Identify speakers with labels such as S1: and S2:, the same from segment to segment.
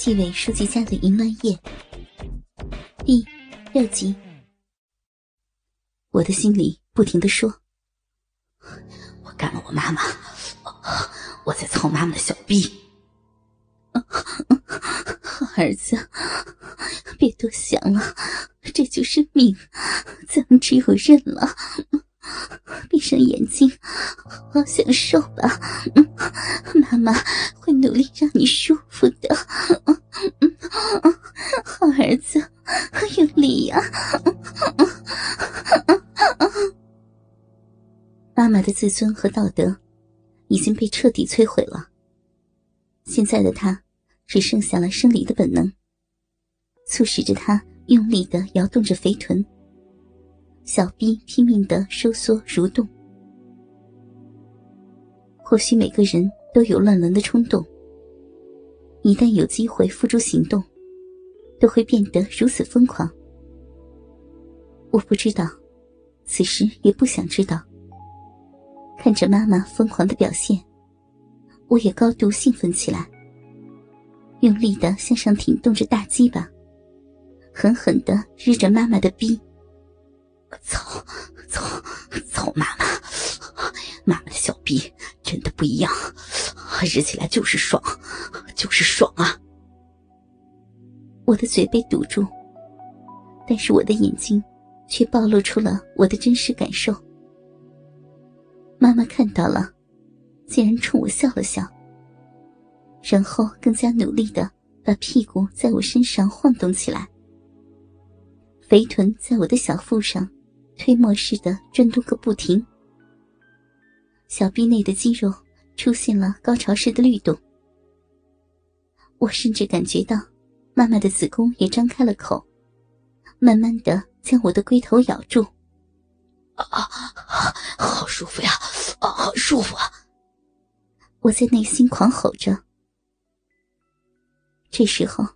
S1: 纪委书记家的淫乱夜第六集，我的心里不停的说：“
S2: 我干了我妈妈，我在操妈妈的小逼。”
S1: 儿子，别多想了，这就是命，咱们只有认了。闭上眼睛，好好享受吧。妈妈会努力让你舒服的。好儿子，用力呀！妈妈的自尊和道德已经被彻底摧毁了。现在的她只剩下了生理的本能，促使着她用力的摇动着肥臀。小臂拼命的收缩蠕动，或许每个人都有乱伦的冲动。一旦有机会付诸行动，都会变得如此疯狂。我不知道，此时也不想知道。看着妈妈疯狂的表现，我也高度兴奋起来，用力的向上挺动着大鸡巴，狠狠的日着妈妈的逼。
S2: 我操操操！妈妈，妈妈的小逼真的不一样，日起来就是爽，就是爽啊！
S1: 我的嘴被堵住，但是我的眼睛却暴露出了我的真实感受。妈妈看到了，竟然冲我笑了笑，然后更加努力的把屁股在我身上晃动起来，肥臀在我的小腹上。推磨似的转动个不停，小臂内的肌肉出现了高潮式的律动。我甚至感觉到，妈妈的子宫也张开了口，慢慢的将我的龟头咬住。
S2: 啊，好舒服呀！啊，好舒服啊！
S1: 我在内心狂吼着。这时候，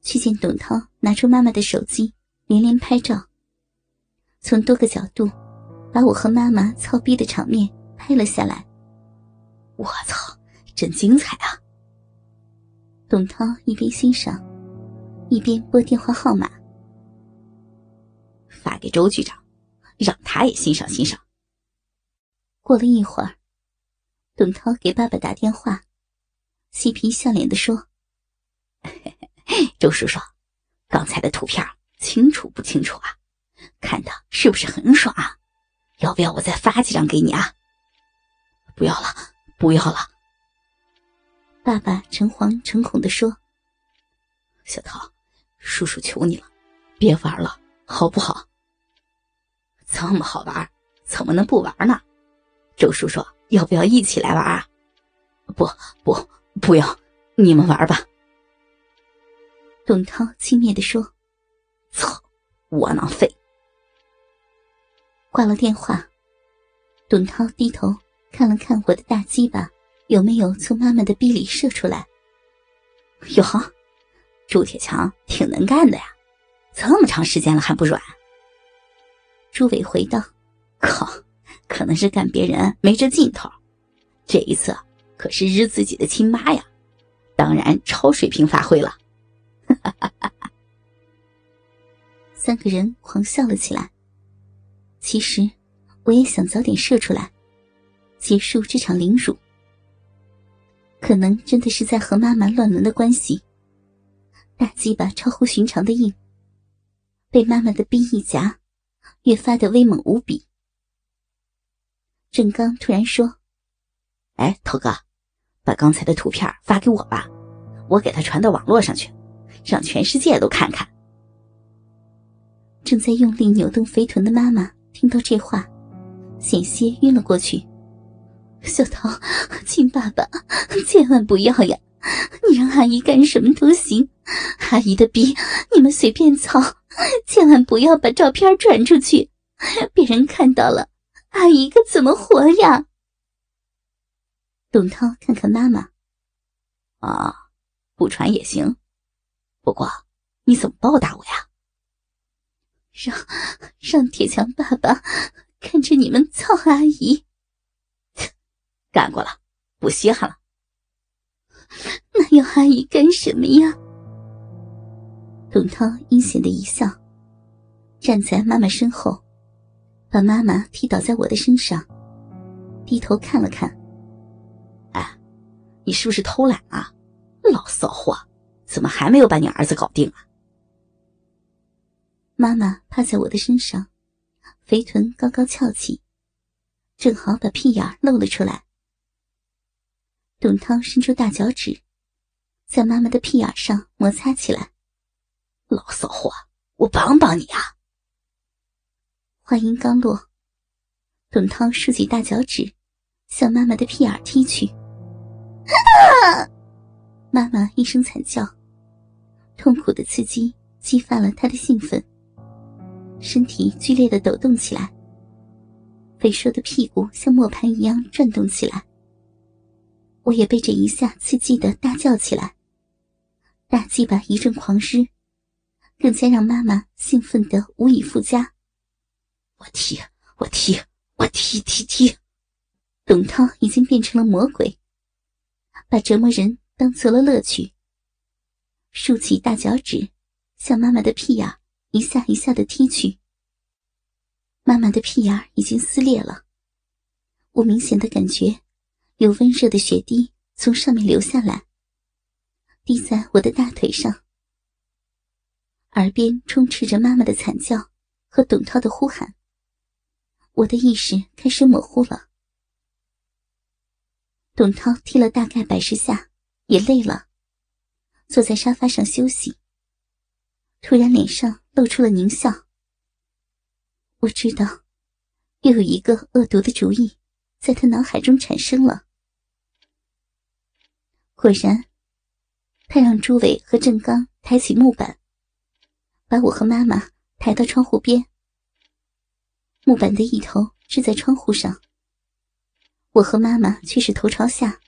S1: 却见董涛拿出妈妈的手机，连连拍照。从多个角度，把我和妈妈操逼的场面拍了下来。
S2: 我操，真精彩啊！
S1: 董涛一边欣赏，一边拨电话号码，
S2: 发给周局长，让他也欣赏欣赏。
S1: 过了一会儿，董涛给爸爸打电话，嬉皮笑脸的说：“
S2: 周叔叔，刚才的图片清楚不清楚啊？”看的是不是很爽啊？要不要我再发几张给你啊？不要了，不要了。
S1: 爸爸诚惶诚恐的说：“
S2: 小涛，叔叔求你了，别玩了，好不好？这么好玩，怎么能不玩呢？周叔叔，要不要一起来玩啊？不不，不要，你们玩吧。”
S1: 董涛轻蔑的说：“
S2: 操，窝囊废。”
S1: 挂了电话，董涛低头看了看我的大鸡巴，有没有从妈妈的逼里射出来？
S2: 哟呵，朱铁强挺能干的呀，这么长时间了还不软。
S1: 朱伟回道：“
S2: 靠，可能是干别人没这劲头，这一次可是日自己的亲妈呀，当然超水平发挥了。”哈哈哈哈
S1: 三个人狂笑了起来。其实，我也想早点射出来，结束这场凌辱。可能真的是在和妈妈乱伦的关系，大鸡巴超乎寻常的硬，被妈妈的逼一夹，越发的威猛无比。郑刚突然说：“
S2: 哎，头哥，把刚才的图片发给我吧，我给他传到网络上去，让全世界都看看。”
S1: 正在用力扭动肥臀的妈妈。听到这话，险些晕了过去。小桃，亲爸爸，千万不要呀！你让阿姨干什么都行，阿姨的逼你们随便操，千万不要把照片传出去，别人看到了，阿姨可怎么活呀？董涛看看妈妈，
S2: 啊，不传也行，不过你怎么报答我呀？
S1: 让让铁强爸爸看着你们操阿姨，
S2: 干过了，不稀罕了。
S1: 那要阿姨干什么呀？董涛阴险的一笑，站在妈妈身后，把妈妈踢倒在我的身上，低头看了看。
S2: 哎，你是不是偷懒啊？老骚货，怎么还没有把你儿子搞定啊？
S1: 妈妈趴在我的身上，肥臀高高翘起，正好把屁眼露了出来。董涛伸出大脚趾，在妈妈的屁眼上摩擦起来。
S2: 老骚货，我帮帮你啊！
S1: 话音刚落，董涛竖起大脚趾，向妈妈的屁眼踢去。妈妈一声惨叫，痛苦的刺激激发了她的兴奋，身体剧烈的抖动起来，肥硕的屁股像磨盘一样转动起来。我也被这一下刺激的大叫起来，大鸡巴一阵狂湿。更加让妈妈兴奋的无以复加。
S2: 我踢，我踢，我踢踢踢！
S1: 董涛已经变成了魔鬼，把折磨人当做了乐趣。竖起大脚趾，向妈妈的屁眼一下一下的踢去。妈妈的屁眼已经撕裂了，我明显的感觉有温热的血滴从上面流下来，滴在我的大腿上。耳边充斥着妈妈的惨叫和董涛的呼喊，我的意识开始模糊了。董涛踢了大概百十下，也累了，坐在沙发上休息。突然脸上露出了狞笑。我知道，又有一个恶毒的主意在他脑海中产生了。果然，他让朱伟和郑刚抬起木板。把我和妈妈抬到窗户边，木板的一头支在窗户上，我和妈妈却是头朝下。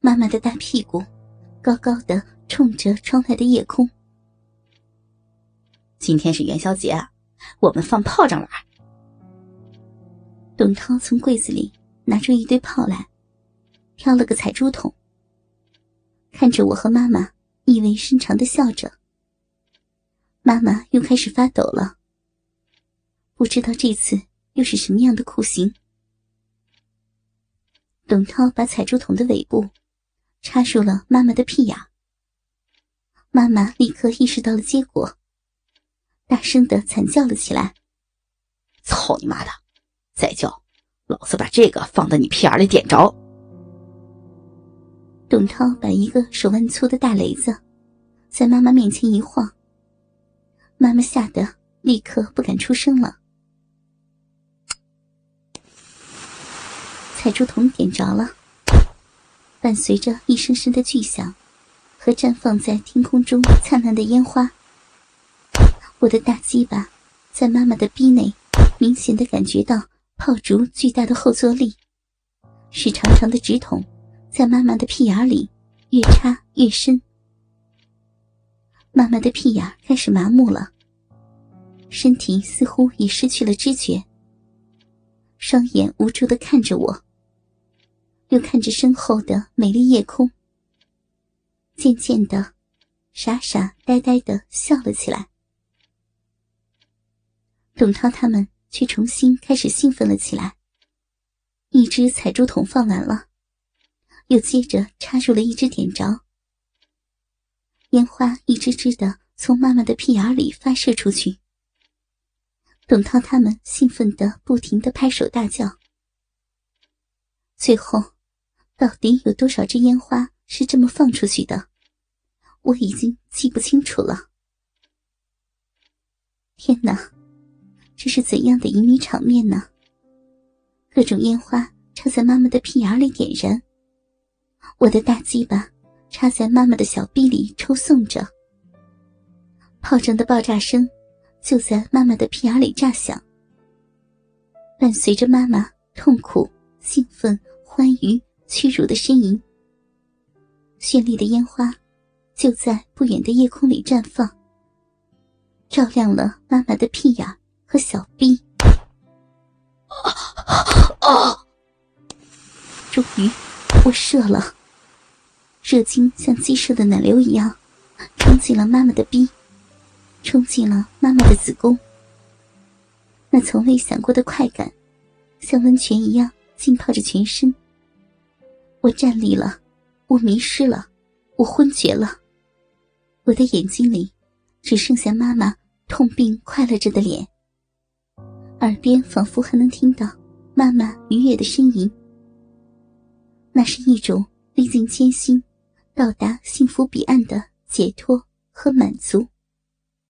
S1: 妈妈的大屁股高高的冲着窗外的夜空。
S2: 今天是元宵节啊，我们放炮仗玩。
S1: 董涛从柜子里拿出一堆炮来，挑了个彩珠筒，看着我和妈妈，意味深长的笑着。妈妈又开始发抖了，不知道这次又是什么样的酷刑。董涛把彩珠筒的尾部插入了妈妈的屁眼，妈妈立刻意识到了结果，大声的惨叫了起来：“
S2: 操你妈的！再叫，老子把这个放到你屁眼里点着！”
S1: 董涛把一个手腕粗的大雷子在妈妈面前一晃。妈妈吓得立刻不敢出声了。彩珠筒点着了，伴随着一声声的巨响和绽放在天空中灿烂的烟花，我的大鸡巴在妈妈的逼内明显的感觉到炮竹巨大的后坐力，使长长的直筒在妈妈的屁眼里越插越深。妈妈的屁眼开始麻木了，身体似乎已失去了知觉，双眼无助的看着我，又看着身后的美丽夜空，渐渐的，傻傻呆呆的笑了起来。董涛他们却重新开始兴奋了起来。一只彩珠筒放完了，又接着插入了一只点着。烟花一支支的从妈妈的屁眼里发射出去。董涛他们兴奋的不停的拍手大叫。最后，到底有多少支烟花是这么放出去的，我已经记不清楚了。天哪，这是怎样的旖旎场面呢？各种烟花插在妈妈的屁眼里点燃，我的大鸡巴。插在妈妈的小臂里抽送着，炮仗的爆炸声就在妈妈的屁眼里炸响，伴随着妈妈痛苦、兴奋、欢愉、屈辱的呻吟。绚丽的烟花就在不远的夜空里绽放，照亮了妈妈的屁眼和小臂。啊！终于，我射了。热精像鸡舍的奶流一样，冲进了妈妈的逼。冲进了妈妈的子宫。那从未想过的快感，像温泉一样浸泡着全身。我站立了，我迷失了，我昏厥了。我的眼睛里只剩下妈妈痛并快乐着的脸，耳边仿佛还能听到妈妈愉悦的呻吟。那是一种历尽艰辛，到达幸福彼岸的解脱和满足。